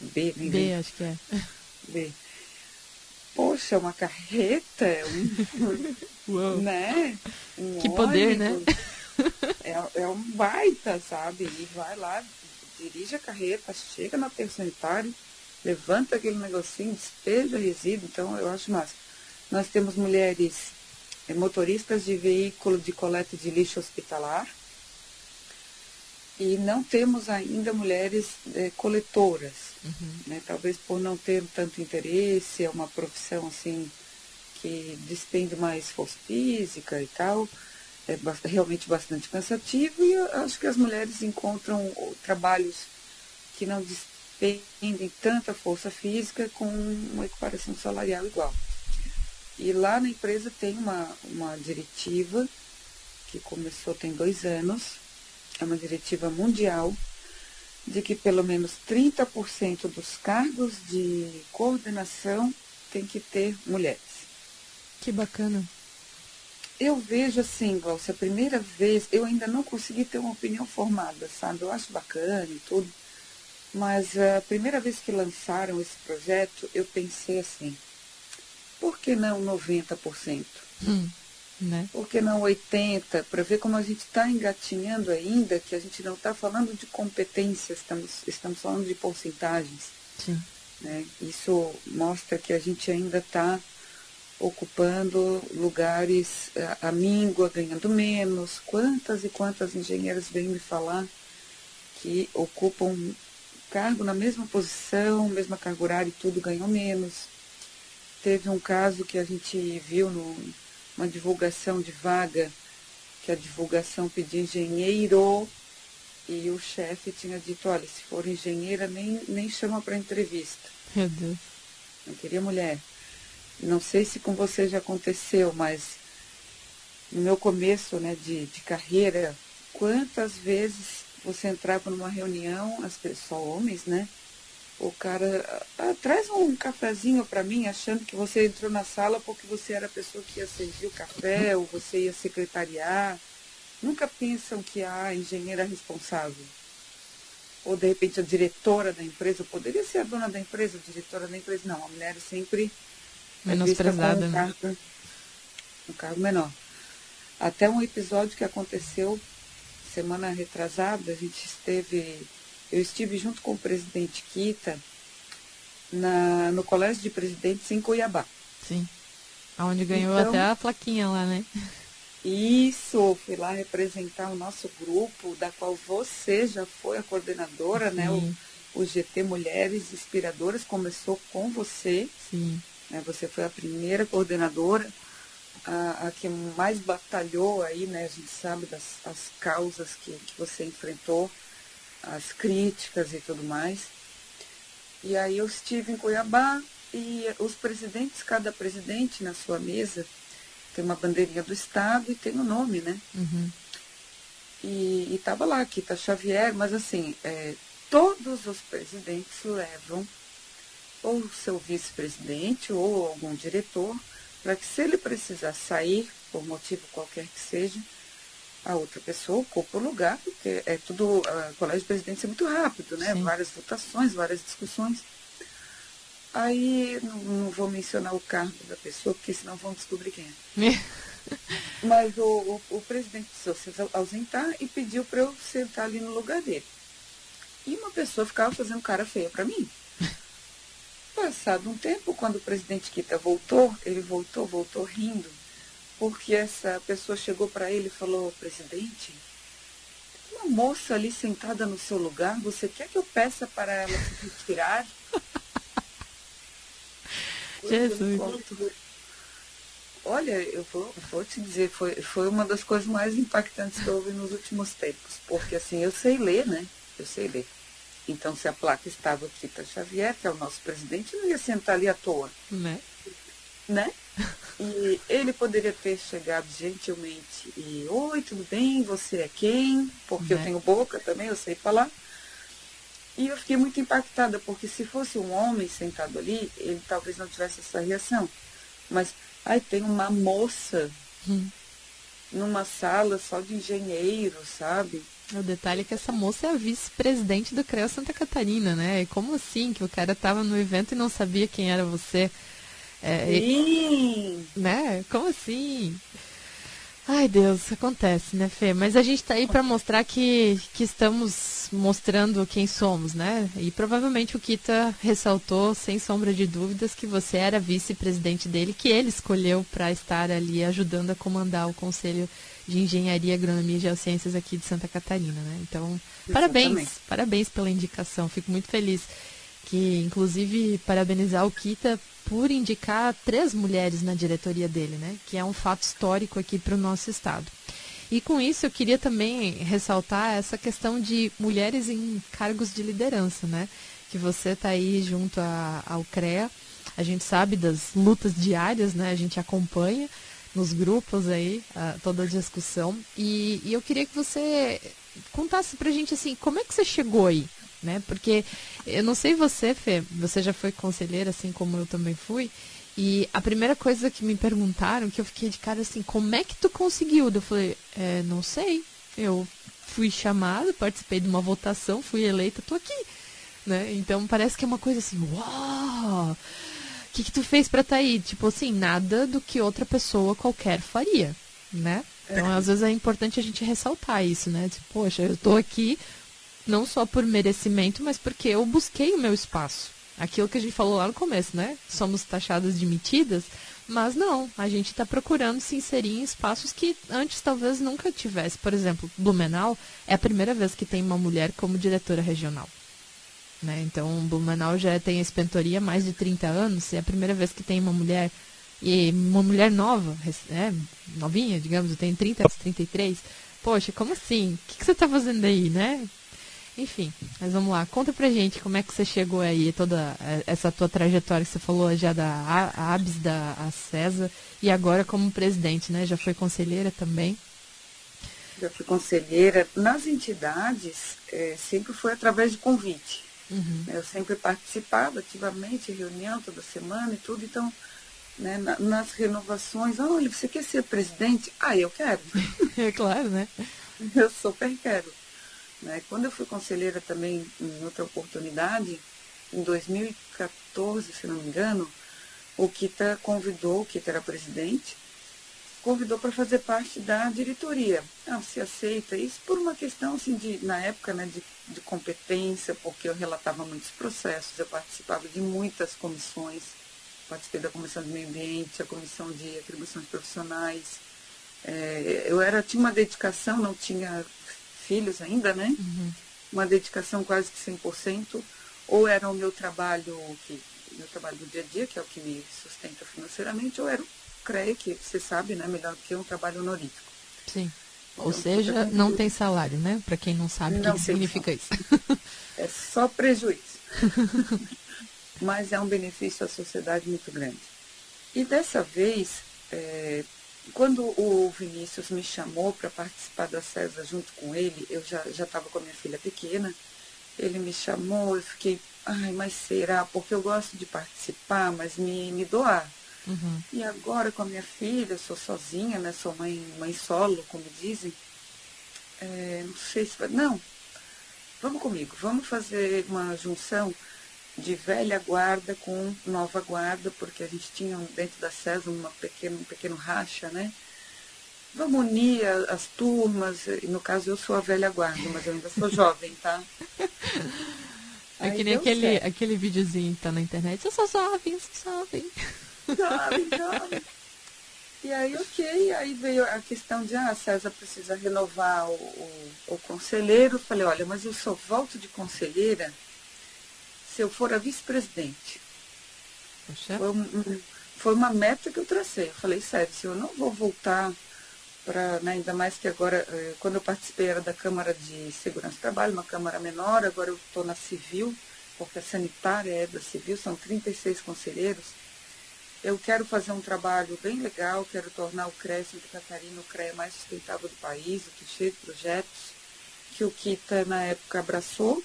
B, nem B, acho que é. (laughs) B. Poxa, uma carreta, um, (laughs) Uou. né? Um que poder, né? É é, é um baita, sabe? E vai lá, dirige a carreta, chega na terça levanta aquele negocinho, despeja resíduo. Então, eu acho massa. Nós temos mulheres é, motoristas de veículo de coleta de lixo hospitalar e não temos ainda mulheres é, coletoras, uhum. né? talvez por não ter tanto interesse, é uma profissão assim que despende mais força física e tal, é realmente bastante cansativo e acho que as mulheres encontram trabalhos que não despendem tanta força física com uma equiparação salarial igual. E lá na empresa tem uma, uma diretiva que começou tem dois anos, é uma diretiva mundial, de que pelo menos 30% dos cargos de coordenação tem que ter mulheres. Que bacana. Eu vejo assim, Glaucia, a primeira vez, eu ainda não consegui ter uma opinião formada, sabe? Eu acho bacana e tudo, mas a primeira vez que lançaram esse projeto, eu pensei assim, por que não 90%? Hum, né? Por que não 80%? Para ver como a gente está engatinhando ainda, que a gente não está falando de competências, estamos, estamos falando de porcentagens. Sim. Né? Isso mostra que a gente ainda está ocupando lugares a, a míngua, ganhando menos. Quantas e quantas engenheiras vêm me falar que ocupam cargo na mesma posição, mesma carga horária e tudo, ganham menos. Teve um caso que a gente viu numa divulgação de vaga, que a divulgação pedia engenheiro e o chefe tinha dito, olha, se for engenheira, nem, nem chama para entrevista. Meu Deus. Não queria mulher. Não sei se com você já aconteceu, mas no meu começo né, de, de carreira, quantas vezes você entrava numa reunião, as pessoas, homens, né? O cara ah, traz um cafezinho para mim, achando que você entrou na sala porque você era a pessoa que ia servir o café ou você ia secretariar. Nunca pensam que a engenheira responsável. Ou de repente a diretora da empresa, poderia ser a dona da empresa, a diretora da empresa. Não, a mulher é sempre menosprezada, um né? Cargo, um cargo menor. Até um episódio que aconteceu semana retrasada, a gente esteve eu estive junto com o presidente Kita na, no Colégio de Presidentes em Cuiabá. Sim. Onde ganhou então, até a plaquinha lá, né? Isso, fui lá representar o nosso grupo, da qual você já foi a coordenadora, Sim. né? O, o GT Mulheres Inspiradoras começou com você. Sim. Né? Você foi a primeira coordenadora, a, a, que mais batalhou aí, né? A gente sabe das as causas que, que você enfrentou as críticas e tudo mais. E aí eu estive em Cuiabá e os presidentes, cada presidente na sua mesa tem uma bandeirinha do Estado e tem o um nome, né? Uhum. E estava lá, Kita Xavier, mas assim, é, todos os presidentes levam ou o seu vice-presidente ou algum diretor, para que se ele precisar sair, por motivo qualquer que seja, a outra pessoa ocupa o lugar, porque é tudo, o colégio de presidentes é muito rápido, né? Sim. Várias votações, várias discussões. Aí não, não, vou mencionar o cargo da pessoa, porque senão vão descobrir quem é. (laughs) Mas o, o, o, presidente precisou se ausentar e pediu para eu sentar ali no lugar dele. E uma pessoa ficava fazendo cara feia para mim. (laughs) Passado um tempo, quando o presidente Kita voltou, ele voltou, voltou rindo porque essa pessoa chegou para ele e falou, presidente, uma moça ali sentada no seu lugar, você quer que eu peça para ela se retirar? (laughs) Jesus. Olha, eu vou, vou te dizer, foi, foi uma das coisas mais impactantes que eu ouvi nos últimos tempos, porque assim, eu sei ler, né? Eu sei ler. Então, se a placa estava aqui para Xavier, que é o nosso presidente, não ia sentar ali à toa. Né? Né? E ele poderia ter chegado gentilmente e, oi, tudo bem? Você é quem? Porque eu né? tenho boca também, eu sei falar. E eu fiquei muito impactada, porque se fosse um homem sentado ali, ele talvez não tivesse essa reação. Mas, aí tem uma moça hum. numa sala só de engenheiros, sabe? O detalhe é que essa moça é a vice-presidente do CREO Santa Catarina, né? E como assim que o cara estava no evento e não sabia quem era você? É, Sim! Né? Como assim? Ai, Ai, Deus, acontece, né, Fê? Mas a gente está aí para mostrar que, que estamos mostrando quem somos, né? E provavelmente o Kita ressaltou, sem sombra de dúvidas, que você era vice-presidente dele, que ele escolheu para estar ali ajudando a comandar o Conselho de Engenharia, Agronomia e Geociências aqui de Santa Catarina, né? Então, Exatamente. parabéns, parabéns pela indicação. Fico muito feliz que, inclusive, parabenizar o Kita por indicar três mulheres na diretoria dele, né? Que é um fato histórico aqui para o nosso estado. E com isso eu queria também ressaltar essa questão de mulheres em cargos de liderança, né? Que você está aí junto a, ao CREA. A gente sabe das lutas diárias, né? A gente acompanha nos grupos aí a, toda a discussão. E, e eu queria que você contasse pra gente assim, como é que você chegou aí? Né? Porque eu não sei você, Fê, você já foi conselheira, assim como eu também fui. E a primeira coisa que me perguntaram, que eu fiquei de cara assim, como é que tu conseguiu? Eu falei, é, não sei. Eu fui chamada, participei de uma votação, fui eleita, tô aqui. Né? Então parece que é uma coisa assim, uau! O que, que tu fez para estar tá aí? Tipo assim, nada do que outra pessoa qualquer faria, né? Então, às vezes é importante a gente ressaltar isso, né? Tipo, poxa, eu tô aqui não só por merecimento, mas porque eu busquei o meu espaço. Aquilo que a gente falou lá no começo, né? Somos taxadas de metidas, mas não, a gente está procurando se inserir em espaços que antes talvez nunca tivesse. Por exemplo, Blumenau é a primeira vez que tem uma mulher como diretora regional. Né? Então, Blumenau já tem a espentoria há mais de 30 anos, é a primeira vez que tem uma mulher, e uma mulher nova, é, novinha, digamos, tem 30, 33. Poxa, como assim? O que, que você está fazendo aí, né? Enfim, mas vamos lá. Conta pra gente como é que você chegou aí, toda essa tua trajetória que você falou já da ABS, da César, e agora como presidente, né? Já foi conselheira também? Já fui conselheira. Nas entidades, é, sempre foi através de convite. Uhum. Eu sempre participava ativamente, reunião toda semana e tudo, então, né, nas renovações, olha, você quer ser presidente? Ah, eu quero. (laughs) É claro, né? Eu super quero. Né? Quando eu fui conselheira também em outra oportunidade, em 2014, se não me engano, o Kita convidou, o Kita era presidente, convidou para fazer parte da diretoria. Ah, se aceita isso por uma questão, assim, de, na época, né, de, de competência, porque eu relatava muitos processos, eu participava de muitas comissões, participei da comissão de meio ambiente, a comissão de atribuições profissionais. É, eu era, tinha uma dedicação, não tinha filhos ainda, né? Uhum. Uma dedicação quase que 100%, ou era o meu trabalho, que, meu trabalho do dia a dia, que é o que me sustenta financeiramente, ou era o CREA, que você sabe, né, melhor do que um trabalho honorífico. Sim. Ou então, seja, não tem salário, né? Para quem não sabe o que, que significa isso. (laughs) É só prejuízo. (laughs) Mas é um benefício à sociedade muito grande. E dessa vez, é, quando o Vinícius me chamou para participar da César junto com ele, eu já estava com a minha filha pequena, ele me chamou, eu fiquei, ai, mas será? Porque eu gosto de participar, mas me, me doar. Uhum. E agora com a minha filha, eu sou sozinha, né? Sou mãe, mãe solo, como dizem. É, não sei se vai. Não, vamos comigo, vamos fazer uma junção de velha guarda com nova guarda, porque a gente tinha dentro da CESA uma pequeno, um pequeno racha, né? Vamos unir as turmas, e no caso eu sou a velha guarda, mas eu ainda sou jovem, tá? (laughs) É que nem aquele, aquele videozinho que tá na internet, eu sou jovem, eu sou jovem. Jovem, jovem. E aí, ok, aí veio a questão de, ah, César precisa renovar o, o, o conselheiro. Eu falei, olha, mas eu só volto de conselheira se eu for a vice-presidente. Foi, um, foi, uma meta que eu tracei. Eu falei, sério, se eu não vou voltar para, né, ainda mais que agora, eh, quando eu participei era da Câmara de Segurança do Trabalho, uma Câmara menor, agora eu estou na civil, porque a sanitária é da civil, são 36 conselheiros. Eu quero fazer um trabalho bem legal, quero tornar o CREA Santa Catarina o CREA mais sustentável do país, o que cheio de projetos, que o Kita na época abraçou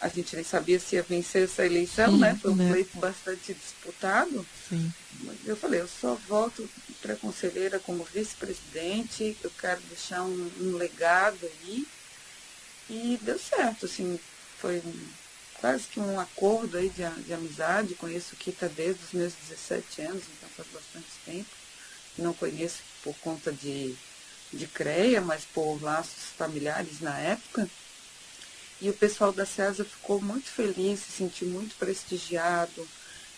a gente nem sabia se ia vencer essa eleição, Sim, né? Foi um né? pleito bastante disputado. Sim. Mas eu falei, eu só volto para conselheira como vice-presidente, eu quero deixar um, um, legado aí. E deu certo, assim, foi quase que um acordo aí de, de amizade. Conheço o Kita desde os meus 17 anos, então faz bastante tempo. Não conheço por conta de de CREA, mas por laços familiares na época. E o pessoal da CESA ficou muito feliz, se sentiu muito prestigiado.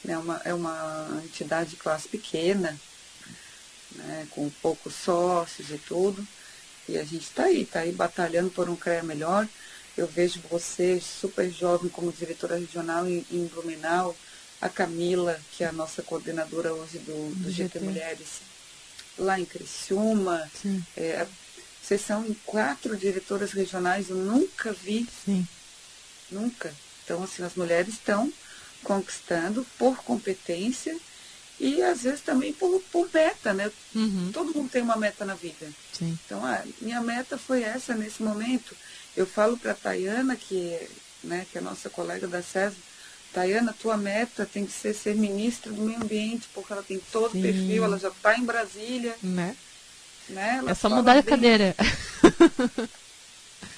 Né? Uma, é uma entidade de classe pequena, né? com poucos sócios e tudo. E a gente está aí, está aí batalhando por um CREA melhor. Eu vejo você super jovem como diretora regional em, em Blumenau, a Camila, que é a nossa coordenadora hoje do, do GT. GT Mulheres, lá em Criciúma. É, vocês são quatro diretoras regionais, eu nunca vi. Sim. Nunca. Então, assim, as mulheres estão conquistando por competência e às vezes também por, por meta, né? Uhum. Todo mundo tem uma meta na vida. Sim. Então, ah, minha meta foi essa nesse momento. Eu falo para a Tayana, que, né, que é a nossa colega da SESA, Tayana, tua meta tem que ser ser ministra do meio ambiente, porque ela tem todo o perfil, ela já está em Brasília. Né? Né? É só mudar a cadeira. (laughs)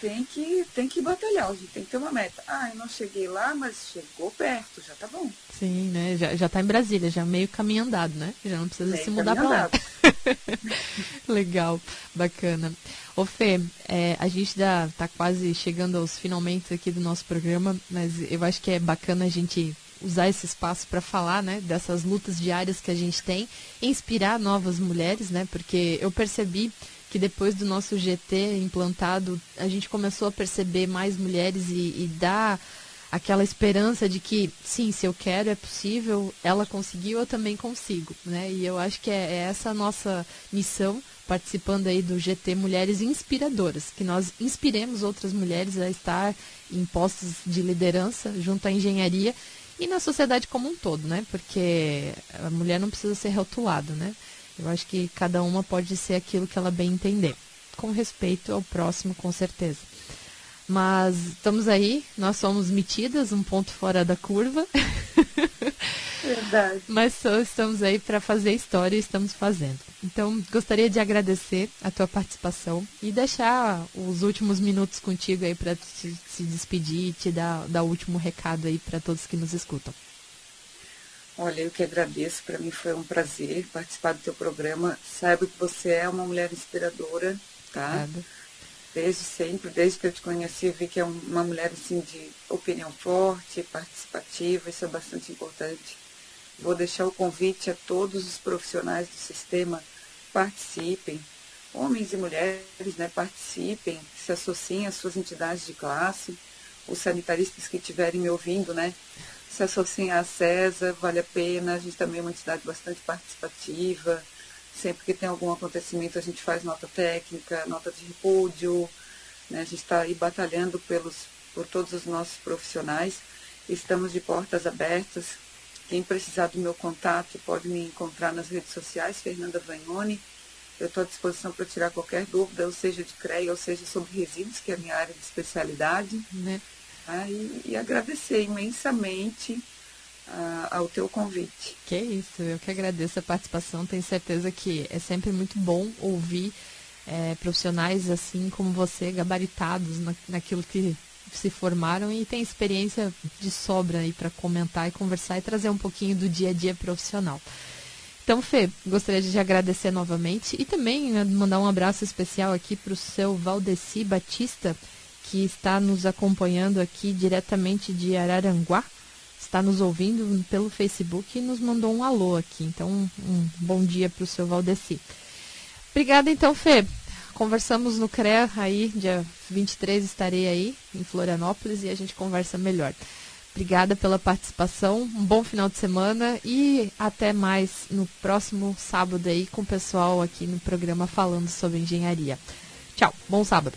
Tem que, tem que batalhar, gente tem que ter uma meta. Ah, eu não cheguei lá, mas chegou perto, já tá bom. Sim, né? Já, já tá em Brasília, já meio caminho andado, né? Já não precisa meio se mudar para lá. (laughs) Legal, bacana. Ô Fê, é, a gente já tá quase chegando aos finalmente aqui do nosso programa, mas eu acho que é bacana a gente usar esse espaço para falar, né, dessas lutas diárias que a gente tem, inspirar novas mulheres, né, porque eu percebi que depois do nosso GT implantado, a gente começou a perceber mais mulheres e, e dar aquela esperança de que, sim, se eu quero, é possível, ela conseguiu, eu também consigo, né? E eu acho que é, é essa a nossa missão, participando aí do GT Mulheres Inspiradoras, que nós inspiremos outras mulheres a estar em postos de liderança junto à engenharia e na sociedade como um todo, né? Porque a mulher não precisa ser rotulada, né? Eu acho que cada uma pode ser aquilo que ela bem entender, com respeito ao próximo, com certeza. Mas estamos aí, nós somos metidas, um ponto fora da curva. (laughs) Verdade. Mas só estamos aí para fazer história e estamos fazendo. Então, gostaria de agradecer a tua participação e deixar os últimos minutos contigo aí para se despedir e te dar, dar o último recado aí para todos que nos escutam. Olha, eu que agradeço, para mim foi um prazer participar do teu programa. Saiba que você é uma mulher inspiradora, tá? Obrigada. Desde sempre, desde que eu te conheci, vi que é uma mulher assim de opinião forte, participativa, isso é bastante importante. Vou deixar o convite a todos os profissionais do sistema participem, homens e mulheres, né, participem, se associem às suas entidades de classe, os sanitaristas que estiverem me ouvindo, né, se associem à CESA, vale a pena, a gente também é uma entidade bastante participativa, sempre que tem algum acontecimento a gente faz nota técnica, nota de repúdio, né? a gente está aí batalhando pelos, por todos os nossos profissionais, estamos de portas abertas, quem precisar do meu contato pode me encontrar nas redes sociais, Fernanda Vagnoni, eu estou à disposição para tirar qualquer dúvida, ou seja de CREA, ou seja sobre resíduos, que é a minha área de especialidade. Né? Ah, e, e, agradecer imensamente ao teu convite. Que isso, eu que agradeço a participação. Tenho certeza que é sempre muito bom ouvir é, profissionais assim como você, gabaritados na, naquilo que se formaram e tem experiência de sobra aí para comentar e conversar e trazer um pouquinho do dia a dia profissional. Então, Fê, gostaria de agradecer novamente e também né, mandar um abraço especial aqui para o seu Valdeci Batista, que está nos acompanhando aqui diretamente de Araranguá, está nos ouvindo pelo Facebook e nos mandou um alô aqui. Então, um bom dia para o seu Valdeci. Obrigada, então, Fê. Conversamos no CREA aí, dia 23 estarei aí em Florianópolis e a gente conversa melhor. Obrigada pela participação, um bom final de semana e até mais no próximo sábado aí com o pessoal aqui no programa falando sobre engenharia. Tchau, bom sábado.